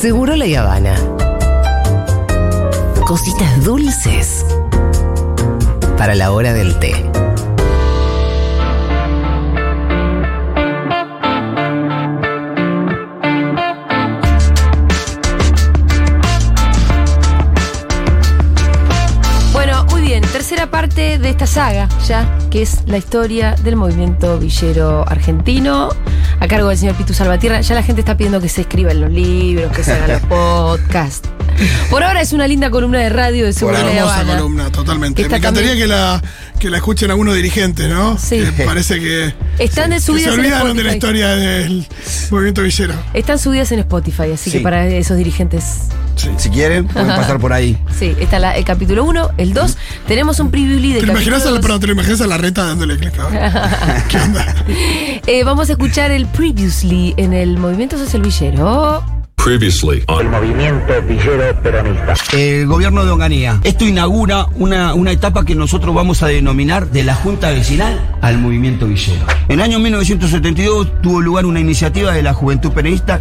Seguro la Habana. Cositas dulces para la hora del té. Bueno, muy bien. Tercera parte de esta saga, ya, que es la historia del movimiento villero argentino, a cargo del señor Pitu Salvatierra. Ya la gente está pidiendo que se escriban los libros, que se hagan los podcasts. Por ahora es una linda columna de radio de Seguro la hermosa Habana. columna, totalmente. Me encantaría también- que la, que la escuchen algunos dirigentes, ¿no? Sí. Que parece que, Están de que se subidas en olvidaron de la historia del movimiento villero. Están subidas en Spotify, así que para esos dirigentes Sí. Si quieren, pueden pasar por ahí. Sí, está la- el capítulo 1, el 2. Tenemos un preview ¿Te del lo imaginas a la, perdón, ¿te lo imaginas a la reta dándole clic ahora? ¿Qué onda? Eh, vamos a escuchar el previously en el Movimiento Social Villero. Previously on movimiento villero peronista. El gobierno de Onganía. Esto inaugura una, una etapa que nosotros vamos a denominar de la Junta Vecinal al movimiento villero. En el año 1972 tuvo lugar una iniciativa de la Juventud Peronista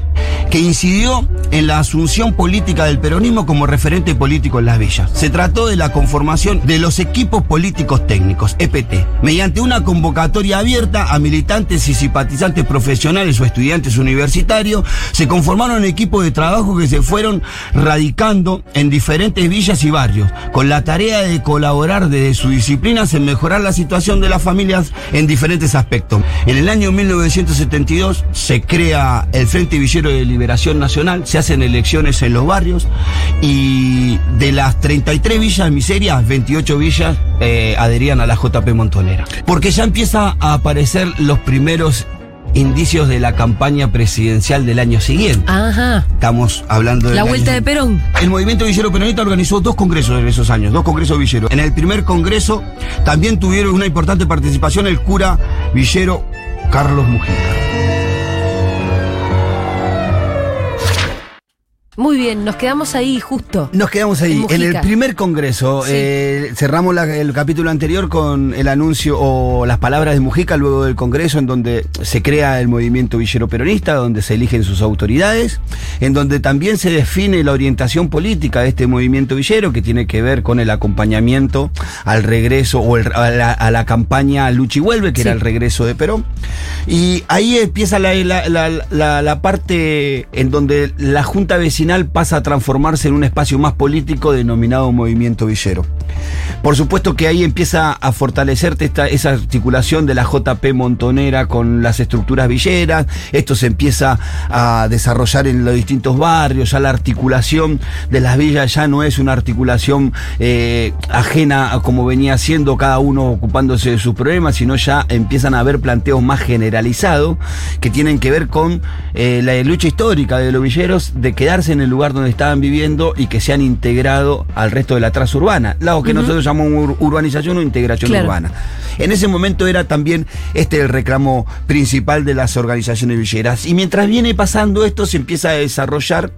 que incidió en la asunción política del peronismo como referente político en las villas. Se trató de la conformación de los equipos políticos técnicos, EPT, mediante una convocatoria abierta a militantes y simpatizantes profesionales o estudiantes universitarios, se conformaron equipos de trabajo que se fueron radicando en diferentes villas y barrios, con la tarea de colaborar desde sus disciplinas en mejorar la situación de las familias en diferentes aspectos. En el año 1972 se crea el Frente Villero de Liberación Nacional, se hacen elecciones en los barrios y de las 33 villas miserias, 28 villas eh, adherían a la JP Montonera. Porque ya empieza a aparecer los primeros indicios de la campaña presidencial del año siguiente. Ajá. Estamos hablando de La vuelta de Perón. el movimiento villero peronista organizó dos congresos en esos años, dos congresos villeros. En el primer congreso también tuvieron una importante participación el cura villero Carlos Mujica. Muy bien, nos quedamos ahí justo. Nos quedamos ahí. En el primer congreso Sí. eh, cerramos la- el capítulo anterior con el anuncio o las palabras de Mujica luego del congreso en donde se crea el movimiento villero peronista, donde se eligen sus autoridades, en donde también se define la orientación política de este movimiento villero que tiene que ver con el acompañamiento al regreso o el- a, la, a la campaña Luchi Vuelve, que Sí. era el regreso de Perón. Y ahí empieza la, la- la- la- la parte en donde la Junta Vecinal pasa a transformarse en un espacio más político denominado Movimiento Villero. Por supuesto que ahí empieza a fortalecerse esta, esa articulación de la JP Montonera con las estructuras villeras, esto se empieza a desarrollar en los distintos barrios, ya la articulación de las villas ya no es una articulación eh, ajena a como venía siendo cada uno ocupándose de sus problemas, sino ya empiezan a haber planteos más generalizados que tienen que ver con eh, la lucha histórica de los villeros de quedarse en el lugar donde estaban viviendo y que se han integrado al resto de la traza urbana, lo que nosotros llamamos ur- urbanización o integración Claro. urbana. En ese momento era también este el reclamo principal de las organizaciones villeras. Y mientras viene pasando esto, se empieza a desarrollar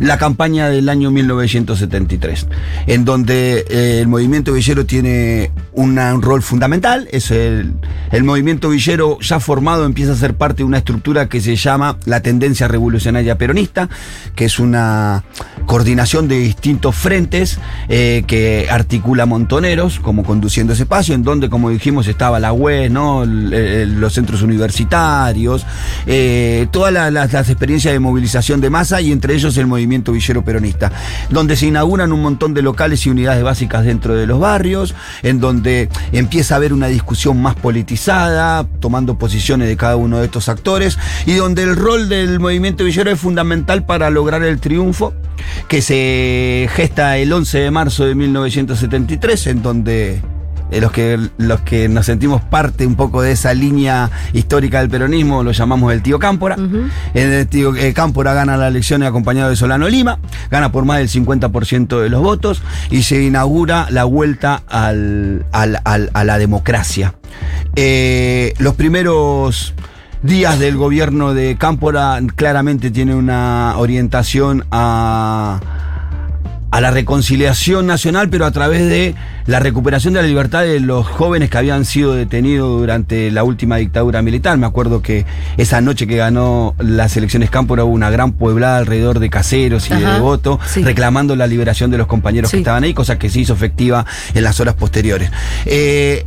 la campaña del año 1973, en donde eh, el movimiento villero tiene un rol fundamental, es el, el movimiento villero ya formado empieza a ser parte de una estructura que se llama la tendencia revolucionaria peronista, que es una coordinación de distintos frentes eh, que articula montoneros, como conduciendo ese espacio, en donde, como dijimos, estaba la UES, los centros universitarios, eh, todas la- las, las experiencias de movilización de masa y entre ellos el movimiento villero peronista, donde se inauguran un montón de locales y unidades básicas dentro de los barrios, en donde empieza a haber una discusión más politizada, tomando posiciones de cada uno de estos actores, y donde el rol del movimiento villero es fundamental para lograr el triunfo que se gesta el 11 de marzo de 1973, en donde eh, los que, los que nos sentimos parte un poco de esa línea histórica del peronismo lo llamamos el tío Cámpora. El tío eh, Cámpora gana la elección acompañado de Solano Lima, gana por más del 50% de los votos y se inaugura la vuelta al- al- al- a la democracia. Eh, los primeros días del gobierno de Cámpora claramente tiene una orientación a a la reconciliación nacional, pero a través de la recuperación de la libertad de los jóvenes que habían sido detenidos durante la última dictadura militar. Me acuerdo que esa noche que ganó las elecciones Cámpora hubo una gran pueblada alrededor de caseros y de devotos sí. reclamando la liberación de los compañeros que estaban ahí, cosa que se hizo efectiva en las horas posteriores. Eh,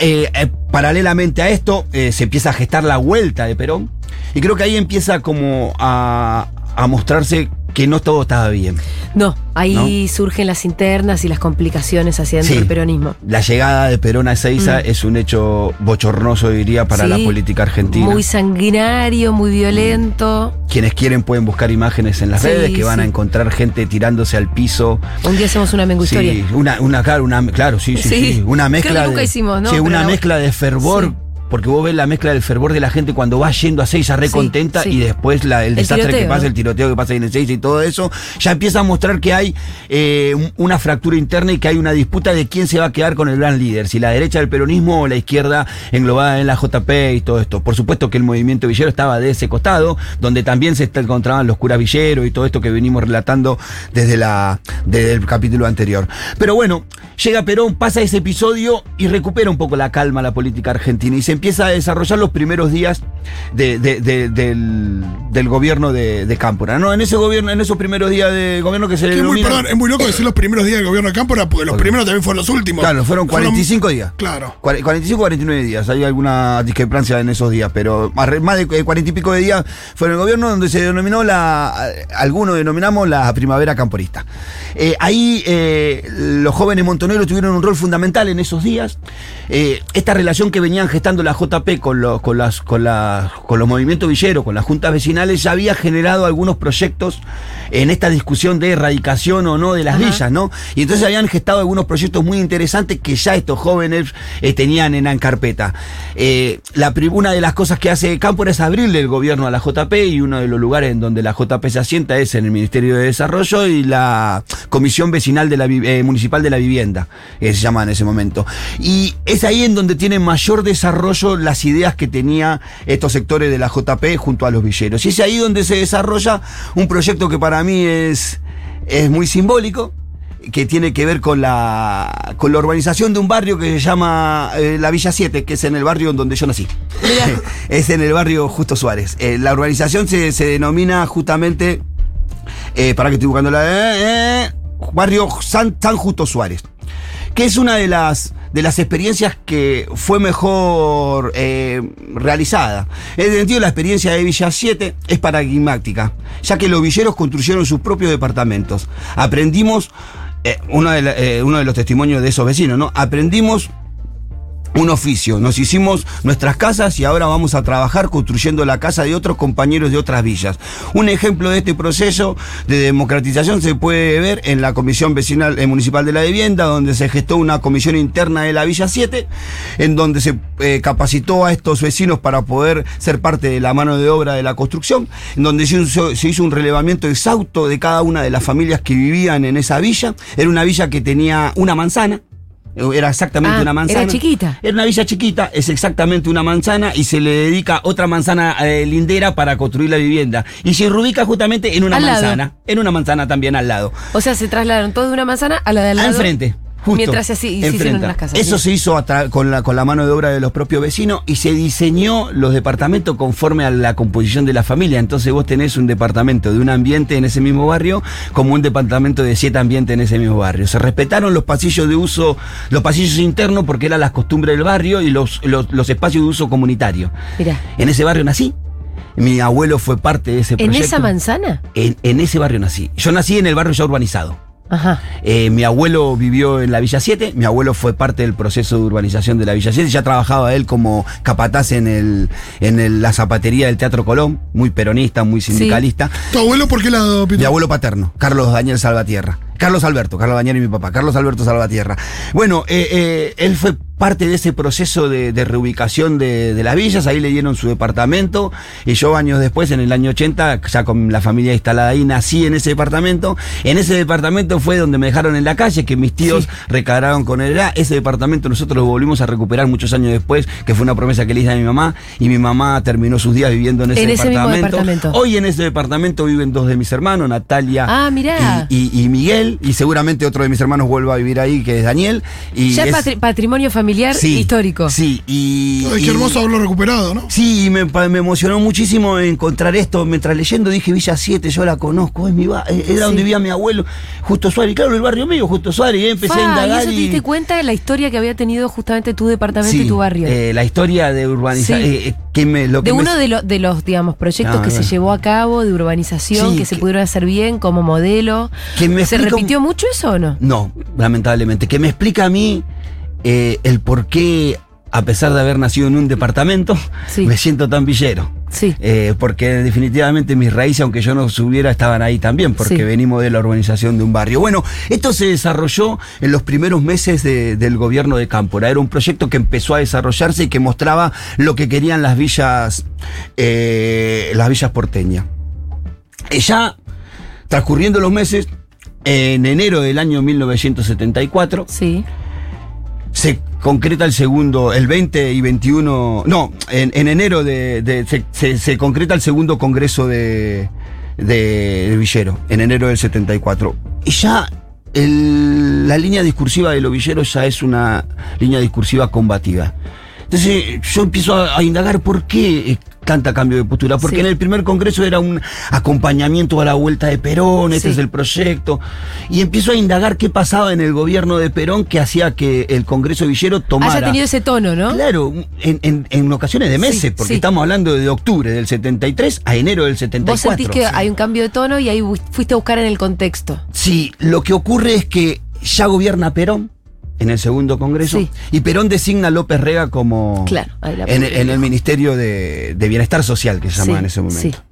eh, eh, paralelamente a esto, eh, se empieza a gestar la vuelta de Perón, y creo que ahí empieza como a, a mostrarse que no todo estaba bien. No, ahí surgen las internas y las complicaciones hacia dentro Sí. del peronismo. La llegada de Perón a Ezeiza Mm. es un hecho bochornoso, diría, para Sí, la política argentina. Muy sanguinario, muy violento. Quienes quieren pueden buscar imágenes en las Sí, redes que van a encontrar gente tirándose al piso. Un día hacemos una mengu historia. Sí, una, una, claro, una, claro, sí, sí, Sí. Una Creo mezcla que nunca de, una la- mezcla de fervor. Porque vos ves la mezcla del fervor de la gente cuando va yendo a Seiza re Sí, y después la- el El desastre que pasa, el tiroteo que pasa en Seiza y todo eso, ya empieza a mostrar que hay eh, un- una fractura interna y que hay una disputa de quién se va a quedar con el gran líder, si la derecha del peronismo o la izquierda englobada en la JP y todo esto. Por supuesto que el movimiento villero estaba de ese costado, donde también se encontraban los curas villeros y todo esto que venimos relatando desde, la, desde el capítulo anterior. Pero bueno, llega Perón, pasa ese episodio y recupera un poco la calma la política argentina y se empieza a desarrollar los primeros días de- de- de- del, del gobierno de, Cámpora. ¿no? En ese gobierno, en esos primeros días de gobierno que se Que es muy, perdón, es muy loco decir los primeros días del gobierno de Cámpora, porque los primeros también fueron los últimos. Claro, fueron 45 días. Claro. 45 49 días, hay alguna discrepancia en esos días, pero más de eh, 40 y pico de días fue en el gobierno donde se denominó la, eh, algunos denominamos la primavera camporista. Eh, ahí eh, los jóvenes montoneros tuvieron un rol fundamental en esos días. Eh, esta relación que venían gestando la JP con los, con las, con las, con los movimientos villeros, con las juntas vecinales, ya había generado algunos proyectos en esta discusión de erradicación o no de las Ajá. villas, ¿no? Y entonces habían gestado algunos proyectos muy interesantes que ya estos jóvenes eh, tenían en, en carpeta. Eh, la, una de las cosas que hace Cámpora es abrirle el gobierno a la JP y uno de los lugares en donde la JP se asienta es en el Ministerio de Desarrollo y la Comisión Vecinal de la, eh, Municipal de la Vivienda, que se llama en ese momento. Y es ahí en donde tienen mayor desarrollo las ideas que tenía estos sectores de la JP junto a los villeros. Y es ahí donde se desarrolla un proyecto que para mí es, es muy simbólico, que tiene que ver con la, con la urbanización de un barrio que se llama eh, la Villa 7, que es en el barrio en donde yo nací. es en el barrio Justo Suárez. Eh, la urbanización se, se denomina justamente, eh, para que estoy buscando la... barrio San, San Justo Suárez que es una de las de las experiencias que fue mejor eh, realizada. En ese sentido, la experiencia de Villa 7 es paradigmática, ya que los villeros construyeron sus propios departamentos. Aprendimos, eh, uno, de eh, uno de los testimonios de esos vecinos, ¿no? Aprendimos un oficio. Nos hicimos nuestras casas y ahora vamos a trabajar construyendo la casa de otros compañeros de otras villas. Un ejemplo de este proceso de democratización se puede ver en la Comisión Vecinal eh, Municipal de la Vivienda, donde se gestó una comisión interna de la Villa 7, en donde se eh, capacitó a estos vecinos para poder ser parte de la mano de obra de la construcción, en donde se hizo, se hizo un relevamiento exhausto de cada una de las familias que vivían en esa villa. Era una villa que tenía una manzana. Era exactamente Ah, una era manzana. chiquita. Era una villa chiquita, es exactamente una manzana y se le dedica otra manzana eh, lindera para construir la vivienda. Y se reubica justamente en una Al lado. manzana, en una manzana también al lado. O sea, se trasladaron todos de una manzana a la de al Al lado. Justo, Mientras se, hicieron las casas. Eso sí. se hizo con, la, con la mano de obra de los propios vecinos y se diseñó los departamentos conforme a la composición de la familia. Entonces vos tenés un departamento de un ambiente en ese mismo barrio como un departamento de siete ambientes en ese mismo barrio. Se respetaron los pasillos de uso, los pasillos internos porque eran las costumbres del barrio y los, los, los espacios de uso comunitario. Mirá. En ese barrio nací. Mi abuelo fue parte de ese ¿En proyecto. esa manzana? En, en ese barrio nací. Yo nací en el barrio ya urbanizado. Ajá. Eh, mi abuelo vivió en la Villa 7, mi abuelo fue parte del proceso de urbanización de la Villa 7, ya trabajaba él como capataz en, el, en el- la zapatería del Teatro Colón, muy peronista, muy sindicalista. ¿Tu abuelo por qué lado, Pito? Mi abuelo paterno, Carlos Daniel Salvatierra. Carlos Alberto, Carlos Daniel y mi papá, Carlos Alberto Salvatierra. Bueno, eh, eh, él fue parte de ese proceso de, de reubicación de, de las villas, ahí le dieron su departamento y yo años después, en el año 80, ya con la familia instalada ahí, nací en ese departamento. En ese departamento fue donde me dejaron en la calle, que mis tíos recargaron con él. Ese departamento nosotros lo volvimos a recuperar muchos años después, que fue una promesa que le hice a mi mamá y mi mamá terminó sus días viviendo en ese, En ese mismo departamento. Hoy en ese departamento viven dos de mis hermanos, Natalia Ah, mirá. y, y- y Miguel. Daniel, y seguramente otro de mis hermanos vuelva a vivir ahí, que es Daniel. Y Ya es es- patri- patrimonio familiar sí, histórico. Sí, y. Ay, y- qué hermoso haberlo recuperado, ¿no? Sí, me, me emocionó muchísimo encontrar esto. Mientras leyendo dije Villa 7, yo la conozco, es mi ba- eh, era donde vivía mi abuelo, Justo Suárez. Y claro, el barrio mío, Justo Suárez. Y empecé Fa, a y indagar. eso te y- diste cuenta de la historia que había tenido justamente tu departamento Sí, y tu barrio. eh, la historia de urbanización. Sí. que me, lo que de me- uno de, lo- de los, digamos, proyectos Ah, que se llevó a cabo de urbanización, Sí, que se pudieron hacer bien como modelo. Que me ¿Se explica repitió mucho eso o no? No, lamentablemente. Que me explica a mí eh, el por qué, a pesar de haber nacido en un departamento, Sí. me siento tan villero. Sí. Eh, porque definitivamente mis raíces, aunque yo no subiera, estaban ahí también, porque Sí. venimos de la urbanización de un barrio. Bueno, esto se desarrolló en los primeros meses de- del gobierno de Cámpora. Era un proyecto que empezó a desarrollarse y que mostraba lo que querían las villas, eh, las villas porteñas. Ya transcurriendo los meses, en enero del año 1974, Sí. se concreta el segundo, el 20 y 21, no, en, en enero de, de- se, se- se concreta el segundo congreso de, de, de Villero, en enero del 74. Y ya el- la línea discursiva de los villeros ya es una línea discursiva combativa. Entonces yo empiezo a, a indagar por qué tanta cambio de postura. Porque Sí. en el primer congreso era un acompañamiento a la vuelta de Perón, este Sí. es el proyecto. Y empiezo a indagar qué pasaba en el gobierno de Perón que hacía que el Congreso Villero tomara. Haya tenido ese tono, ¿no? Claro, en, en- en ocasiones de meses, Sí, porque estamos hablando de octubre del 73 a enero del 74. Vos sentís que hay un cambio de tono y ahí fuiste a buscar en el contexto. Sí, lo que ocurre es que ya gobierna Perón en el segundo congreso Sí. y Perón designa a López Rega como Claro, ahí la en, en el Ministerio de, de Bienestar Social que se llamaba Sí, en ese momento. sí.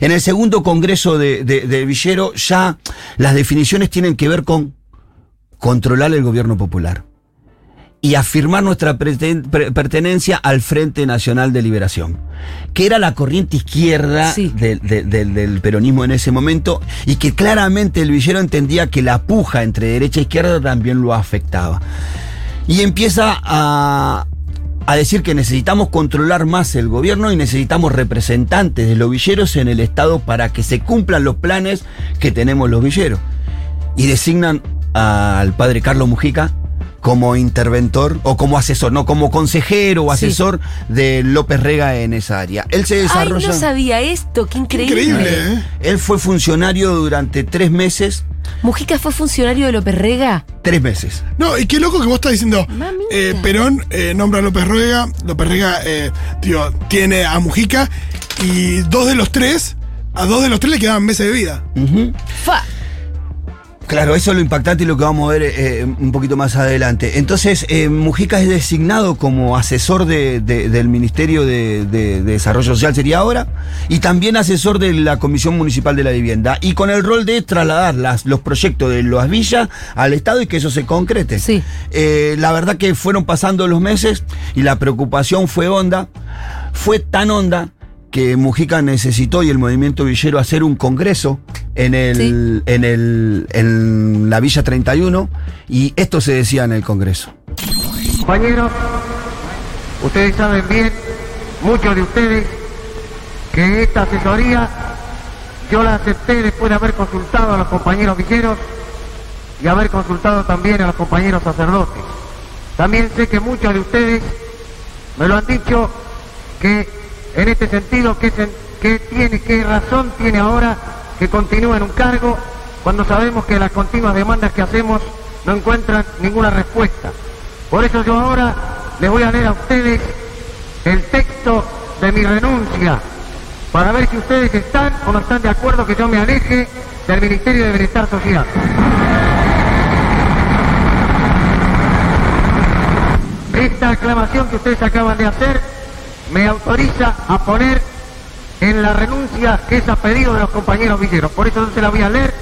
En el segundo congreso de, de- de Villero ya las definiciones tienen que ver con controlar el gobierno popular y afirmar nuestra pertenencia al Frente Nacional de Liberación, que era la corriente izquierda Sí. del- del- del- del peronismo en ese momento y que claramente el villero entendía que la puja entre derecha e izquierda también lo afectaba. Y empieza a, a decir que necesitamos controlar más el gobierno y necesitamos representantes de los villeros en el Estado para que se cumplan los planes que tenemos los villeros. Y designan al padre Carlos Mujica como interventor o como asesor, no como consejero o Sí. asesor de López Rega en esa área. Él se Ay, desarrolla. no sabía esto, qué increíble. Increíble, ¿eh? Él fue funcionario durante tres meses. Mujica fue funcionario de López Rega. Tres meses. No, y qué loco que vos estás diciendo. Eh, Perón eh, nombra a López Rega, López Rega eh, tío, tiene a Mujica y dos de los tres, a dos de los tres le quedaban meses de vida. Fa. Claro, eso es lo impactante y lo que vamos a ver eh, un poquito más adelante. Entonces, eh, Mujica es designado como asesor de- de- del Ministerio de, de- de Desarrollo Social, sería ahora, y también asesor de la Comisión Municipal de la Vivienda, y con el rol de trasladar las- los proyectos de las villas al Estado y que eso se concrete. Sí. Eh, la verdad que fueron pasando los meses y la preocupación fue honda, fue tan honda que Mujica necesitó y el movimiento villero hacer un congreso en el, Sí. en el en la Villa 31 y esto se decía en el congreso. Compañeros, ustedes saben bien, muchos de ustedes, que esta asesoría yo la acepté después de haber consultado a los compañeros villeros y haber consultado también a los compañeros sacerdotes. También sé que muchos de ustedes me lo han dicho que en este sentido, ¿qué, razón tiene ahora que continúe en un cargo cuando sabemos que las continuas demandas que hacemos no encuentran ninguna respuesta? Por eso yo ahora les voy a leer a ustedes el texto de mi renuncia para ver si ustedes están o no están de acuerdo que yo me aleje del Ministerio de Bienestar Social. Esta aclamación que ustedes acaban de hacer me autoriza a poner en la renuncia que es a pedido de los compañeros villeros. Por eso yo se la voy a leer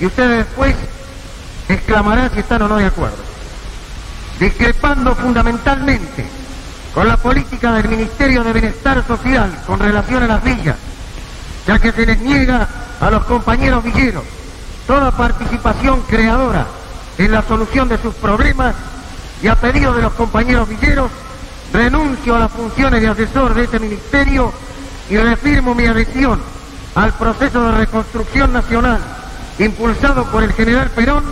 y ustedes después exclamarán si están o no de acuerdo. Discrepando fundamentalmente con la política del Ministerio de Bienestar Social con relación a las villas, ya que se les niega a los compañeros villeros toda participación creadora en la solución de sus problemas y a pedido de los compañeros villeros, renuncio a las funciones de asesor de este ministerio y reafirmo mi adhesión al proceso de reconstrucción nacional impulsado por el general Perón,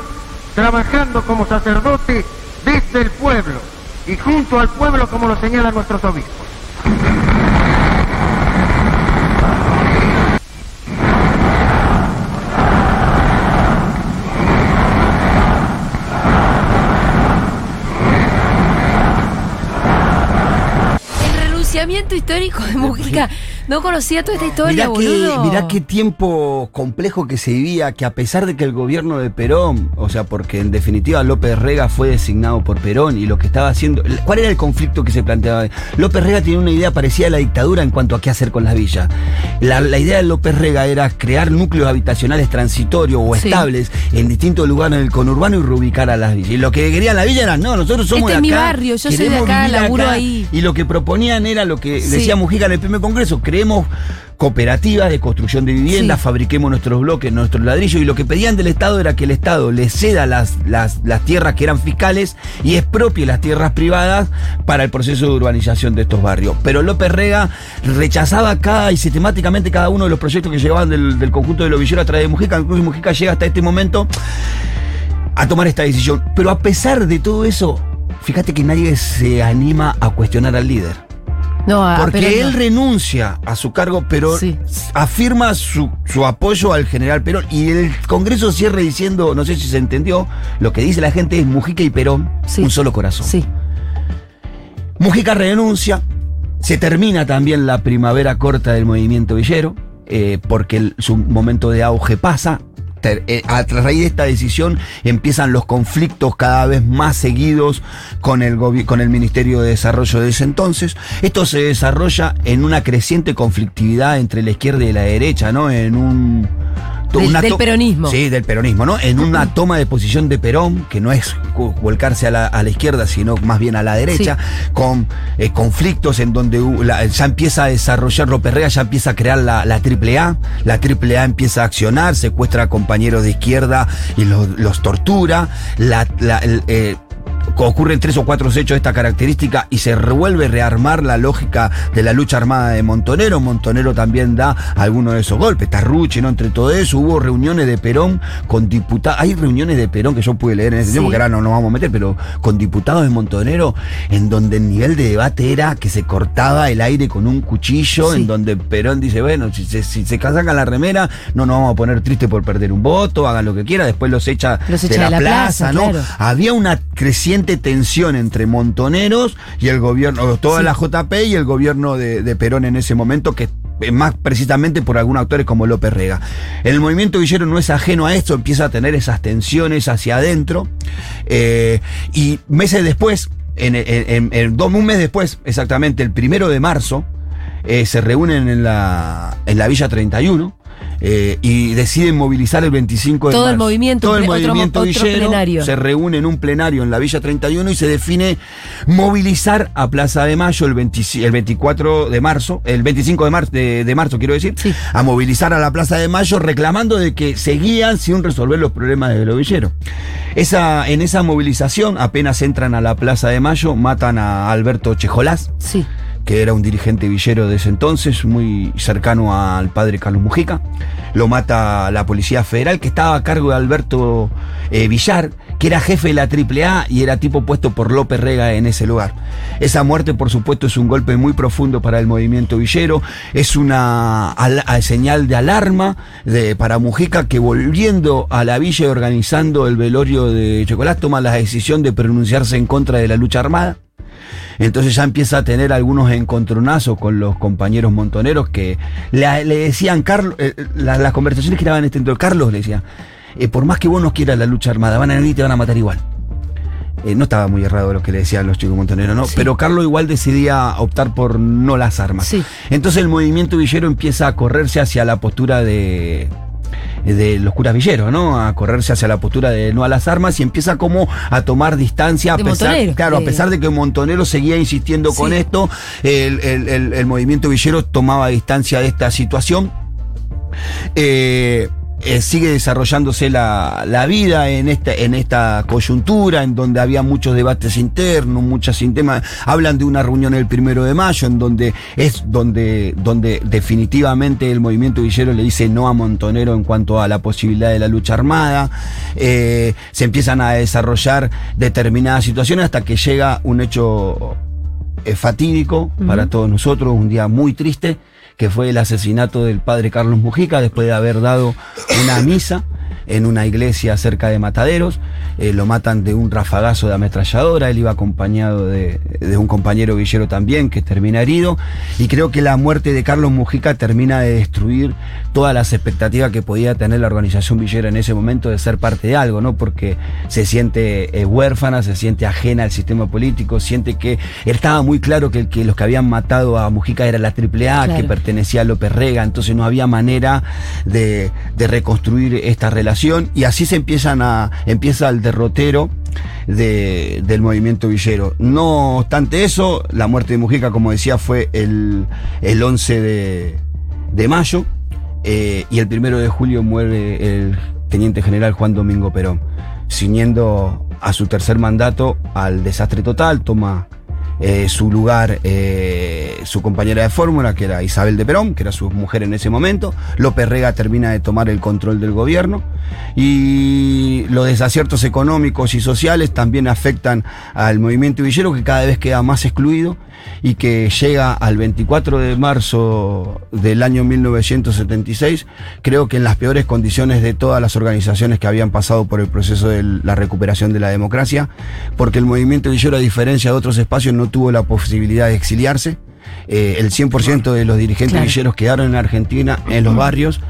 trabajando como sacerdote desde el pueblo y junto al pueblo como lo señalan nuestros obispos. El renunciamiento histórico de Mujica. No conocía toda esta historia, Mirá qué, boludo. mirá qué tiempo complejo que se vivía, que a pesar de que el gobierno de Perón, o sea, porque en definitiva López Rega fue designado por Perón y lo que estaba haciendo, ¿cuál era el conflicto que se planteaba? López Rega tenía una idea parecida a la dictadura en cuanto a qué hacer con las villas. La, la idea de López Rega era crear núcleos habitacionales transitorios o Sí. estables en distintos lugares en el conurbano y reubicar a las villas. Y lo que quería la villa era, no, nosotros somos Este de es mi acá, barrio, yo soy de acá, laburo acá". ahí. Y lo que proponían era lo que Sí. decía Mujica en el primer congreso, creemos cooperativas de construcción de viviendas, Sí. fabriquemos nuestros bloques, nuestros ladrillos, y lo que pedían del Estado era que el Estado le ceda las, las, las tierras que eran fiscales y expropie las tierras privadas para el proceso de urbanización de estos barrios. Pero López Rega rechazaba cada y sistemáticamente cada uno de los proyectos que llevaban del, del conjunto de los villeros a través de Mujica, incluso Mujica llega hasta este momento a tomar esta decisión. Pero a pesar de todo eso, fíjate que nadie se anima a cuestionar al líder. No, a- Porque él no. renuncia a su cargo, pero Sí. afirma su, su apoyo al general Perón. Y el Congreso cierra diciendo, no sé si se entendió, lo que dice la gente es Mujica y Perón, Sí. un solo corazón. Sí. Mujica renuncia, se termina también la primavera corta del movimiento villero, eh, porque el- su momento de auge pasa. Eh, a raíz de esta decisión empiezan los conflictos cada vez más seguidos con el, con el Ministerio de Desarrollo de ese entonces. Esto se desarrolla en una creciente conflictividad entre la izquierda y la derecha, ¿no? En un... Del- una del peronismo. Sí, del peronismo, ¿no? En una toma de posición de Perón, que no es volcarse a la, a la izquierda, sino más bien a la derecha, con eh, conflictos en donde la- ya empieza a desarrollar, López Rega ya empieza a crear la, la AAA, la AAA empieza a accionar, secuestra a compañeros de izquierda y los, los tortura, la, la- el, eh, ocurren tres o cuatro hechos de esta característica y se revuelve rearmar la lógica de la lucha armada de Montonero. Montonero también da algunos de esos golpes. Tarruchi, ¿no? Entre todo eso, hubo reuniones de Perón con diputados. Hay reuniones de Perón que yo pude leer en ese Sí. tiempo, que ahora no nos vamos a meter, pero con diputados de Montonero, en donde el nivel de debate era que se cortaba el aire con un cuchillo, Sí. en donde Perón dice, bueno, si se, si se sacan la remera, no nos vamos a poner tristes por perder un voto, hagan lo que quieran, después los echa, Los de, la de la plaza, plaza, ¿no? claro. había una creciente tensión entre montoneros y el gobierno, toda Sí. la JP y el gobierno de, de Perón en ese momento, que eh, más precisamente por algunos actores como López Rega. El movimiento villero no es ajeno a esto, empieza a tener esas tensiones hacia adentro, eh, y meses después, en, un mes después, exactamente, el primero de marzo, eh, se reúnen en la, en la Villa 31. Eh, y deciden movilizar el 25 de Todo el marzo. movimiento, todo el movimiento villero plenario. se reúne en un plenario en la Villa 31 y se define movilizar a Plaza de Mayo el, 25 el 24 de marzo, el 25 de, mar- de, de marzo quiero decir, Sí. a movilizar a la Plaza de Mayo reclamando de que seguían sin resolver los problemas de los villeros. Esa, en esa movilización apenas entran a la Plaza de Mayo, matan a Alberto Chejolás, Sí. Que era un dirigente villero de ese entonces, muy cercano al padre Carlos Mujica. Lo mata la Policía Federal, que estaba a cargo de Alberto eh, Villar, que era jefe de la AAA y era tipo puesto por López Rega en ese lugar. Esa muerte, por supuesto, es un golpe muy profundo para el movimiento villero, es una señal de alarma de, para Mujica, que volviendo a la villa y organizando el velorio de Chocolate, toma la decisión de pronunciarse en contra de la lucha armada. Entonces ya empieza a tener algunos encontronazos con los compañeros montoneros que le, le decían, Carlos, eh, la- las conversaciones que estaban dentro de Carlos le decía, eh, por más que vos no quieras la lucha armada, van a venir y te van a matar igual. Eh, no estaba muy errado lo que le decían los chicos montoneros, ¿no? Sí. Pero Carlos igual decidía optar por no las armas. Sí. Entonces el movimiento villero empieza a correrse hacia la postura de de los curas villeros, ¿no? A correrse hacia la postura de no a las armas y empieza como a tomar distancia a De pesar, Montonero, claro, a pesar de que Montonero seguía insistiendo con esto, el, el- el- el movimiento villero tomaba distancia de esta situación. Eh, eh, sigue desarrollándose la, la vida en esta, en esta coyuntura, en donde había muchos debates internos, muchas temas. Hablan de una reunión el primero de mayo, en donde es donde, donde definitivamente el movimiento Villero le dice no a Montonero en cuanto a la posibilidad de la lucha armada. Eh, se empiezan a desarrollar determinadas situaciones hasta que llega un hecho eh, fatídico para todos nosotros, un día muy triste, que fue el asesinato del padre Carlos Mujica después de haber dado una misa en una iglesia cerca de Mataderos. Eh, lo matan de un rafagazo de ametralladora. Él iba acompañado de, de un compañero villero también que termina herido. Y creo que la muerte de Carlos Mujica termina de destruir todas las expectativas que podía tener la organización villera en ese momento de ser parte de algo, ¿no? Porque se siente eh, huérfana, se siente ajena al sistema político, siente que estaba muy claro que, que los que habían matado a Mujica era la AAA, Claro. que pertenecía a López Rega, entonces no había manera de, de reconstruir esta relación y así se empiezan a, empieza el derrotero de- del movimiento villero. No obstante eso, la muerte de Mujica, como decía, fue el, el 11 de, de mayo eh, y el primero de julio muere el teniente general Juan Domingo Perón, ciñendo a su tercer mandato al desastre total, toma eh, su lugar eh, su compañera de fórmula, que era Isabel de Perón, que era su mujer en ese momento. López Rega termina de tomar el control del gobierno y los desaciertos económicos y sociales también afectan al movimiento villero que cada vez queda más excluido y que llega al 24 de marzo del año 1976, creo que en las peores condiciones de todas las organizaciones que habían pasado por el proceso de la recuperación de la democracia, porque el movimiento villero, a diferencia de otros espacios, no tuvo la posibilidad de exiliarse. Eh, el 100% de los dirigentes Claro. villeros quedaron en Argentina, en los barrios,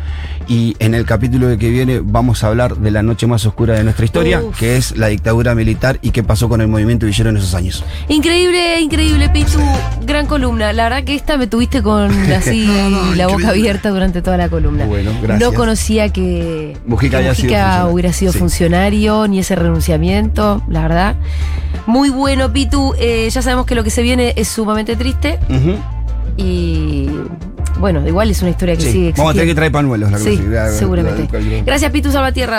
y en el capítulo de que viene vamos a hablar de la noche más oscura de nuestra historia, Uf. que es la dictadura militar y qué pasó con el movimiento villero en esos años. Increíble, increíble, Pitu. Gran columna. La verdad que esta me tuviste con así No, no, la boca abierta durante toda la columna. Bueno, gracias. No conocía que Mujica que sido hubiera sido Sí. funcionario, ni ese renunciamiento, la verdad. Muy bueno, Pitu. Eh, ya sabemos que lo que se viene es sumamente triste Y bueno, igual es una historia que Sí. sigue Vamos a tener que existiendo. traer pañuelos. la Sí, cosa, la- la- seguramente. la- la- Gracias, Pitu Salvatierra.